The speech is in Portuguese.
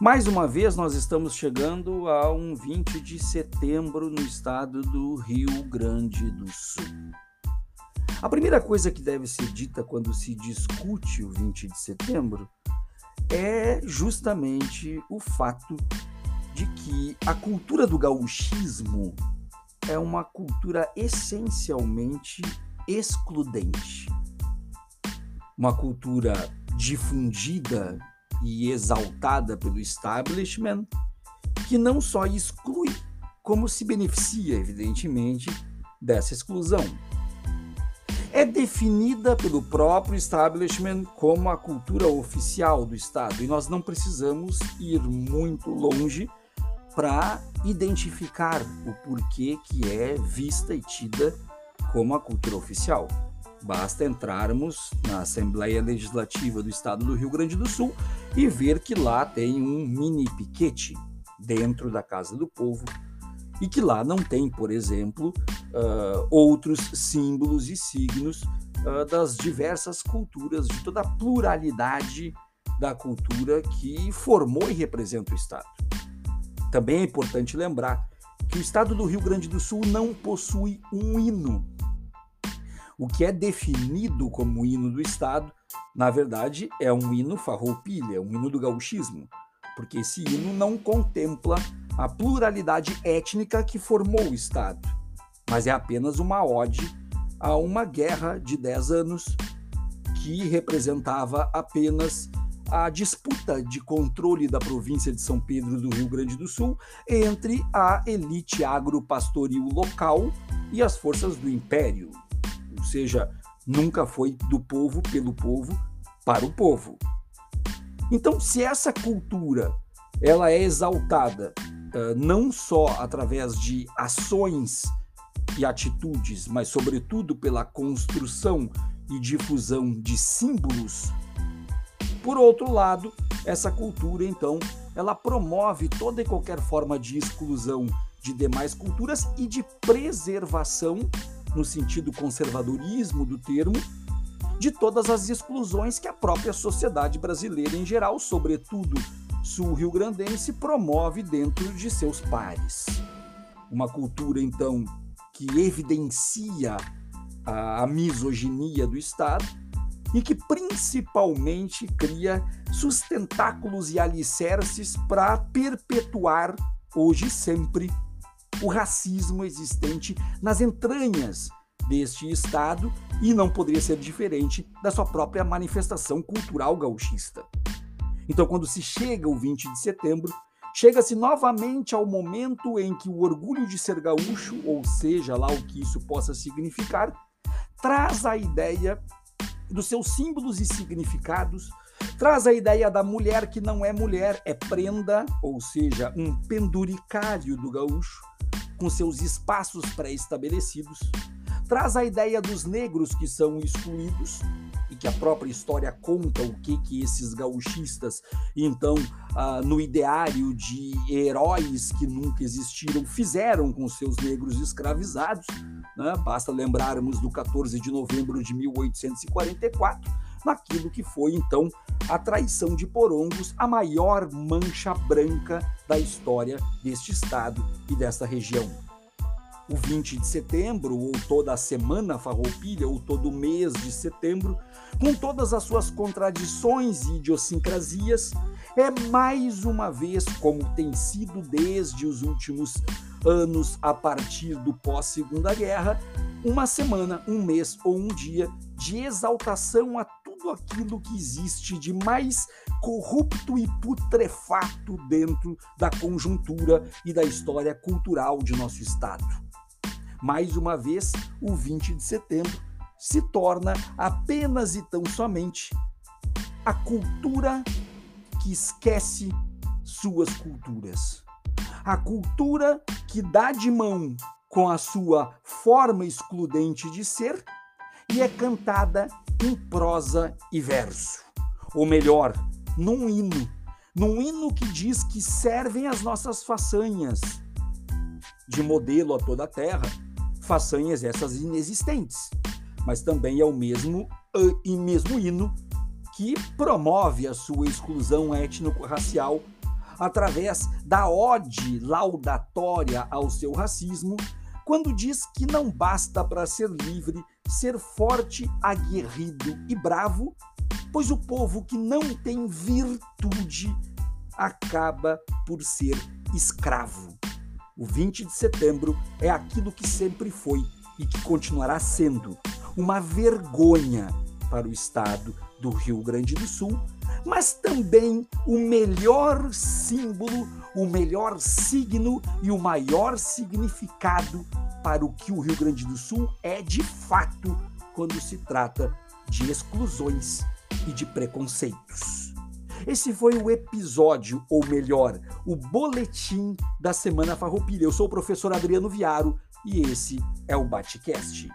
Mais uma vez, nós estamos chegando a um 20 de setembro no estado do Rio Grande do Sul. A primeira coisa que deve ser dita quando se discute o 20 de setembro é justamente o fato de que a cultura do gauchismo é uma cultura essencialmente excludente. Uma cultura difundida e exaltada pelo establishment, que não só exclui, como se beneficia, evidentemente, dessa exclusão. É definida pelo próprio establishment como a cultura oficial do Estado, e nós não precisamos ir muito longe para identificar o porquê que é vista e tida como a cultura oficial. Basta entrarmos na Assembleia Legislativa do Estado do Rio Grande do Sul e ver que lá tem um mini piquete dentro da Casa do Povo e que lá não tem, por exemplo, uh, outros símbolos e signos uh, das diversas culturas, de toda a pluralidade da cultura que formou e representa o Estado. Também é importante lembrar que o Estado do Rio Grande do Sul não possui um hino o que é definido como hino do Estado, na verdade, é um hino farroupilha, é um hino do gauchismo, porque esse hino não contempla a pluralidade étnica que formou o Estado, mas é apenas uma ode a uma guerra de 10 anos que representava apenas a disputa de controle da província de São Pedro do Rio Grande do Sul entre a elite agro-pastoril local e as forças do império seja, nunca foi do povo pelo povo para o povo. Então, se essa cultura ela é exaltada uh, não só através de ações e atitudes, mas sobretudo pela construção e difusão de símbolos, por outro lado, essa cultura então ela promove toda e qualquer forma de exclusão de demais culturas e de preservação no sentido conservadorismo do termo, de todas as exclusões que a própria sociedade brasileira em geral, sobretudo sul-rio-grandense, promove dentro de seus pares. Uma cultura, então, que evidencia a, misoginia do Estado e que principalmente cria sustentáculos e alicerces para perpetuar, hoje e sempre, o racismo existente nas entranhas deste Estado e não poderia ser diferente da sua própria manifestação cultural gauchista. Então, quando se chega o 20 de setembro, chega-se novamente ao momento em que o orgulho de ser gaúcho, ou seja lá o que isso possa significar, traz a ideia dos seus símbolos e significados, traz a ideia da mulher que não é mulher, é prenda, ou seja, um penduricário do gaúcho, com seus espaços pré-estabelecidos, traz a ideia dos negros que são excluídos e que a própria história conta o que que esses gauchistas, então, ah, no ideário de heróis que nunca existiram, fizeram com seus negros escravizados. Né? Basta lembrarmos do 14 de novembro de 1844, naquilo que foi então a traição de Porongos, a maior mancha branca da história deste estado e desta região. O 20 de setembro, ou toda a semana farroupilha, ou todo o mês de setembro, com todas as suas contradições e idiosincrasias, é mais uma vez, como tem sido desde os últimos anos a partir do pós-Segunda Guerra, uma semana, um mês ou um dia de exaltação a tudo aquilo que existe de mais corrupto e putrefato dentro da conjuntura e da história cultural de nosso Estado. Mais uma vez, o 20 de setembro se torna apenas e tão somente a cultura que esquece suas culturas. A cultura que dá de mão com a sua forma excludente de ser e é cantada em prosa e verso. Ou melhor, num hino. Num hino que diz que servem as nossas façanhas de modelo a toda a terra, façanhas essas inexistentes. Mas também é o mesmo e mesmo hino que promove a sua exclusão étnico-racial através da ode laudatória ao seu racismo, quando diz que não basta para ser livre ser forte, aguerrido e bravo, pois o povo que não tem virtude acaba por ser escravo. O 20 de setembro é aquilo que sempre foi e que continuará sendo uma vergonha para o estado do Rio Grande do Sul, mas também o melhor símbolo, o melhor signo e o maior significado para o que o Rio Grande do Sul é de fato quando se trata de exclusões e de preconceitos. Esse foi o episódio, ou melhor, o boletim da Semana Farroupilha. Eu sou o professor Adriano Viaro e esse é o Batecast.